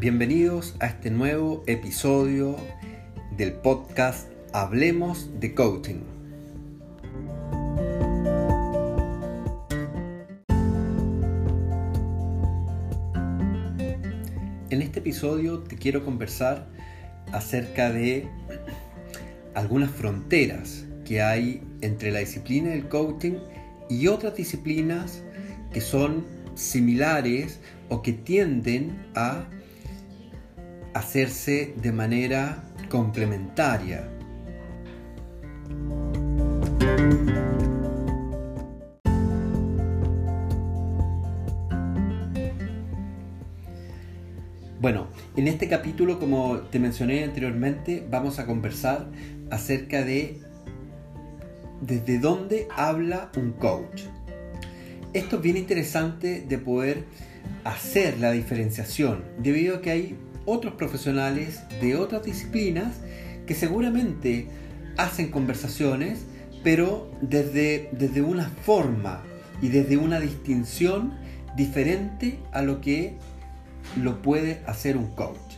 Bienvenidos a este nuevo episodio del podcast Hablemos de Coaching. En este episodio te quiero conversar acerca de algunas fronteras que hay entre la disciplina del coaching y otras disciplinas que son similares o que tienden a hacerse de manera complementaria. Bueno, en este capítulo, como te mencioné anteriormente, vamos a conversar acerca de desde dónde habla un coach. Esto es bien interesante de poder hacer la diferenciación, debido a que hay otros profesionales de otras disciplinas que seguramente hacen conversaciones, pero desde, desde una forma y desde una distinción diferente a lo que lo puede hacer un coach.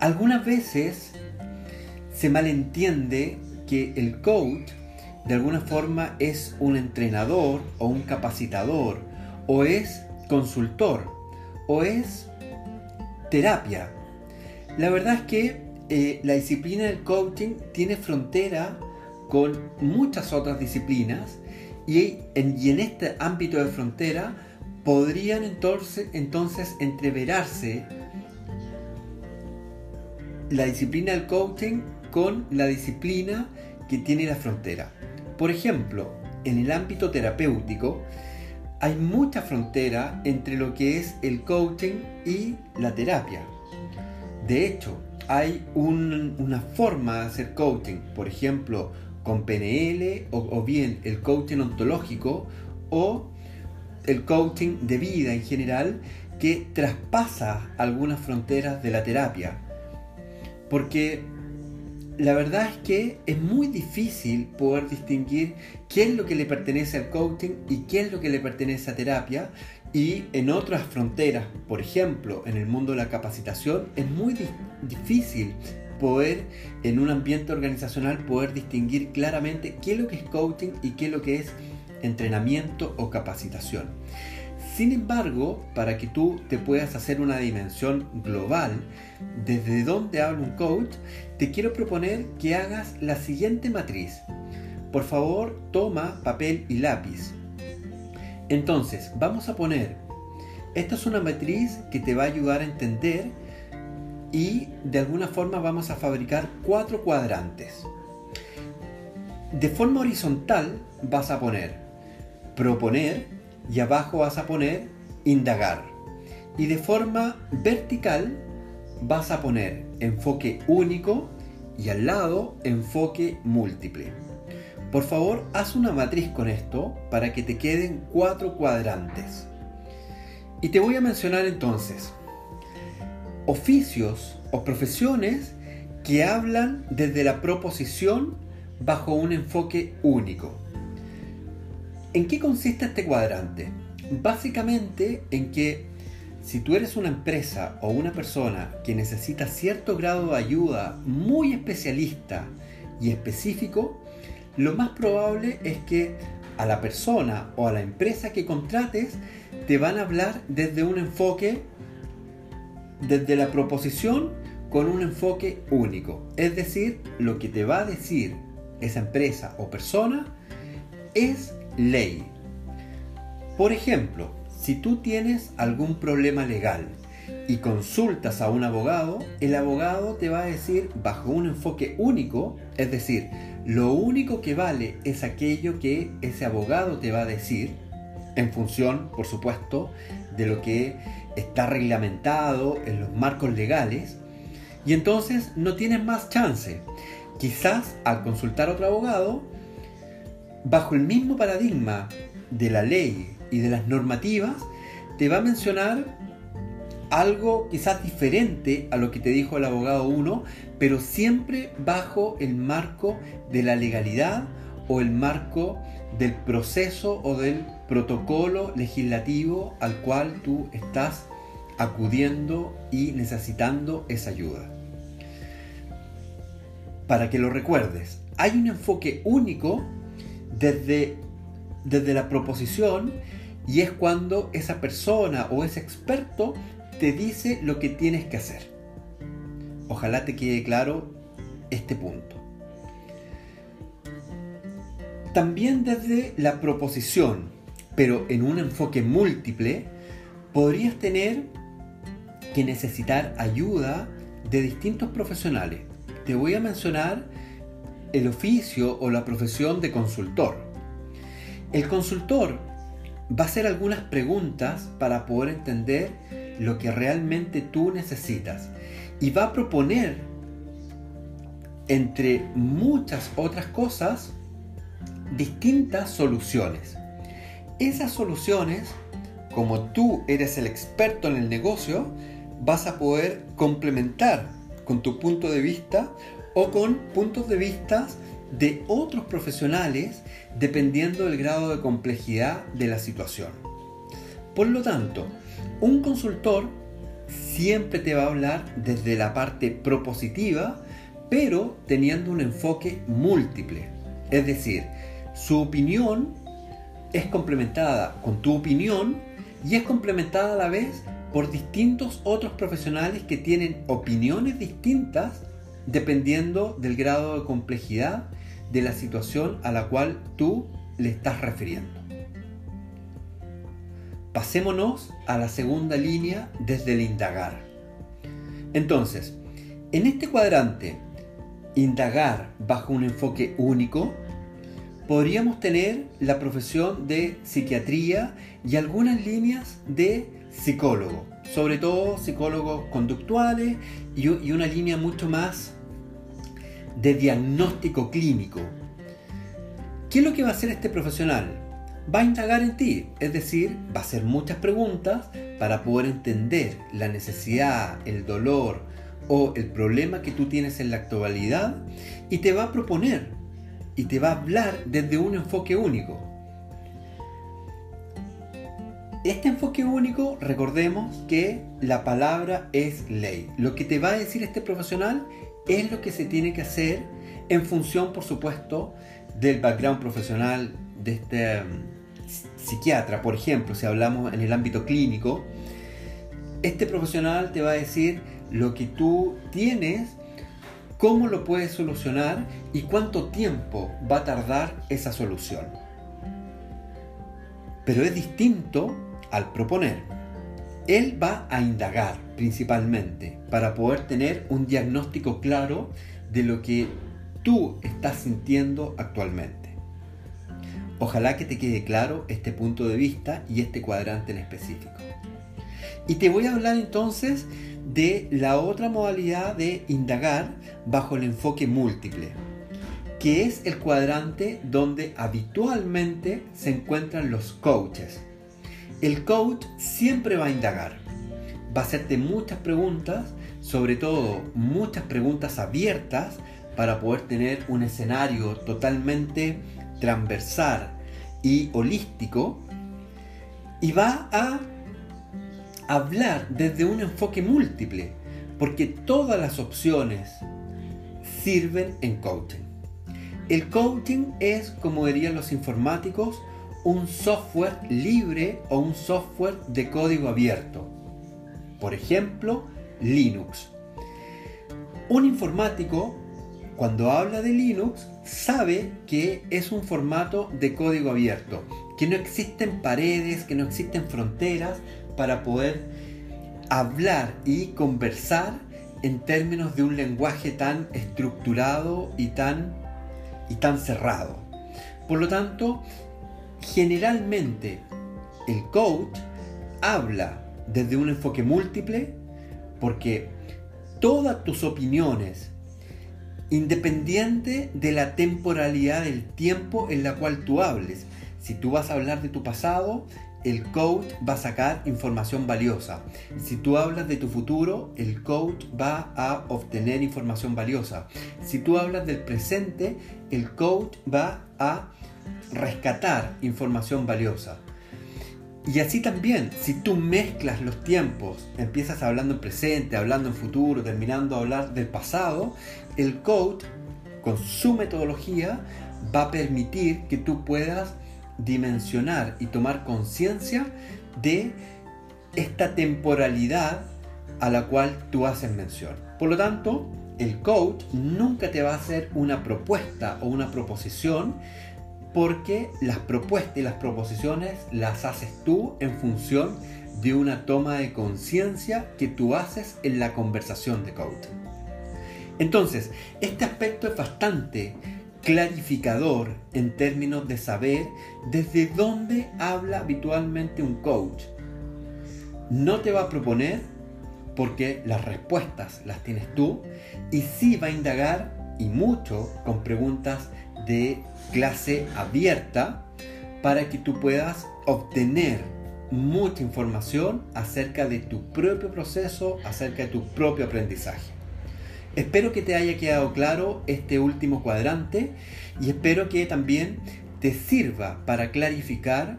Algunas veces se malentiende que el coach de alguna forma es un entrenador o un capacitador o es consultor o es terapia. La verdad es que eh, la disciplina del coaching tiene frontera con muchas otras disciplinas y en, este ámbito de frontera podrían entonces entreverarse la disciplina del coaching con la disciplina que tiene la frontera. Por ejemplo, en el ámbito terapéutico hay mucha frontera entre lo que es el coaching y la terapia. De hecho, hay una forma de hacer coaching, por ejemplo, con PNL o, bien el coaching ontológico o el coaching de vida en general que traspasa algunas fronteras de la terapia. Porque la verdad es que es muy difícil poder distinguir qué es lo que le pertenece al coaching y qué es lo que le pertenece a terapia. Y en otras fronteras, por ejemplo, en el mundo de la capacitación, es muy difícil poder, en un ambiente organizacional, poder distinguir claramente qué es lo que es coaching y qué es lo que es entrenamiento o capacitación. Sin embargo, para que tú te puedas hacer una dimensión global desde dónde habla un coach, te quiero proponer que hagas la siguiente matriz. Por favor, toma papel y lápiz. Entonces, vamos a poner, esta es una matriz que te va a ayudar a entender y de alguna forma vamos a fabricar cuatro cuadrantes. De forma horizontal vas a poner proponer, y abajo vas a poner indagar. Y de forma vertical vas a poner enfoque único y al lado enfoque múltiple. Por favor, haz una matriz con esto para que te queden cuatro cuadrantes. Y te voy a mencionar entonces oficios o profesiones que hablan desde la proposición bajo un enfoque único. ¿En qué consiste este cuadrante? Básicamente en que si tú eres una empresa o una persona que necesita cierto grado de ayuda muy especialista y específico, lo más probable es que a la persona o a la empresa que contrates te van a hablar desde un enfoque, desde la proposición con un enfoque único. Es decir, lo que te va a decir esa empresa o persona es ley. Por ejemplo, si tú tienes algún problema legal y consultas a un abogado, el abogado te va a decir bajo un enfoque único, es decir, lo único que vale es aquello que ese abogado te va a decir, en función, por supuesto, de lo que está reglamentado en los marcos legales, y entonces no tienes más chance. Quizás al consultar a otro abogado, bajo el mismo paradigma de la ley y de las normativas, te va a mencionar algo quizás diferente a lo que te dijo el abogado 1, pero siempre bajo el marco de la legalidad o el marco del proceso o del protocolo legislativo al cual tú estás acudiendo y necesitando esa ayuda. Para que lo recuerdes, hay un enfoque único desde, desde la proposición y es cuando esa persona o ese experto te dice lo que tienes que hacer. Ojalá te quede claro este punto. También desde la proposición, pero en un enfoque múltiple, podrías tener que necesitar ayuda de distintos profesionales. Te voy a mencionar el oficio o la profesión de consultor. El consultor va a hacer algunas preguntas para poder entender lo que realmente tú necesitas y va a proponer entre muchas otras cosas distintas soluciones. Esas soluciones, como tú eres el experto en el negocio, vas a poder complementar con tu punto de vista o con puntos de vista de otros profesionales dependiendo del grado de complejidad de la situación. Por lo tanto, un consultor siempre te va a hablar desde la parte propositiva, pero teniendo un enfoque múltiple. Es decir, su opinión es complementada con tu opinión y es complementada a la vez por distintos otros profesionales que tienen opiniones distintas dependiendo del grado de complejidad de la situación a la cual tú le estás refiriendo. Pasémonos a la segunda línea desde el indagar. Entonces, en este cuadrante, indagar bajo un enfoque único, podríamos tener la profesión de psiquiatría y algunas líneas de psicólogo, sobre todo psicólogos conductuales y, una línea mucho más de diagnóstico clínico. ¿Qué es lo que va a hacer este profesional? Va a indagar en ti, es decir, va a hacer muchas preguntas para poder entender la necesidad, el dolor o el problema que tú tienes en la actualidad y te va a proponer y te va a hablar desde un enfoque único. Este enfoque único, recordemos que la palabra es ley. Lo que te va a decir este profesional es lo que se tiene que hacer en función, por supuesto, del background profesional de este psiquiatra. Por ejemplo, si hablamos en el ámbito clínico, este profesional te va a decir lo que tú tienes cómo lo puedes solucionar y cuánto tiempo va a tardar esa solución. Pero es distinto al proponer. Él va a indagar principalmente para poder tener un diagnóstico claro de lo que tú estás sintiendo actualmente. Ojalá que te quede claro este punto de vista y este cuadrante en específico. Y te voy a hablar entonces de la otra modalidad de indagar bajo el enfoque múltiple, que es el cuadrante donde habitualmente se encuentran los coaches. El coach siempre va a indagar, va a hacerte muchas preguntas, sobre todo muchas preguntas abiertas para poder tener un escenario totalmente transversal y holístico y va a hablar desde un enfoque múltiple, porque todas las opciones sirven en coaching. El coaching es, como dirían los informáticos, un software libre o un software de código abierto. Por ejemplo, Linux. Un informático, cuando habla de Linux, sabe que es un formato de código abierto, que no existen paredes, que no existen fronteras, para poder hablar y conversar en términos de un lenguaje tan estructurado y tan, y tan cerrado. Por lo tanto, generalmente el coach habla desde un enfoque múltiple porque todas tus opiniones, independiente de la temporalidad del tiempo en la cual tú hables, si tú vas a hablar de tu pasado, el coach va a sacar información valiosa. Si tú hablas de tu futuro, el coach va a obtener información valiosa. Si tú hablas del presente, el coach va a rescatar información valiosa. Y así también, si tú mezclas los tiempos, empiezas hablando en presente, hablando en futuro, terminando a hablar del pasado, el coach, con su metodología, va a permitir que tú puedas dimensionar y tomar conciencia de esta temporalidad a la cual tú haces mención. Por lo tanto, el coach nunca te va a hacer una propuesta o una proposición porque las propuestas y las proposiciones las haces tú en función de una toma de conciencia que tú haces en la conversación de coach. Entonces, este aspecto es bastante clarificador en términos de saber desde dónde habla habitualmente un coach. No te va a proponer porque las respuestas las tienes tú y sí va a indagar y mucho con preguntas de clase abierta para que tú puedas obtener mucha información acerca de tu propio proceso, acerca de tu propio aprendizaje. Espero que te haya quedado claro este último cuadrante y espero que también te sirva para clarificar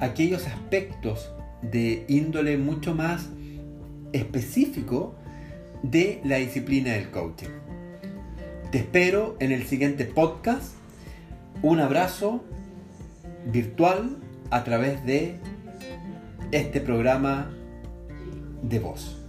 aquellos aspectos de índole mucho más específico de la disciplina del coaching. Te espero en el siguiente podcast un abrazo virtual a través de este programa de voz.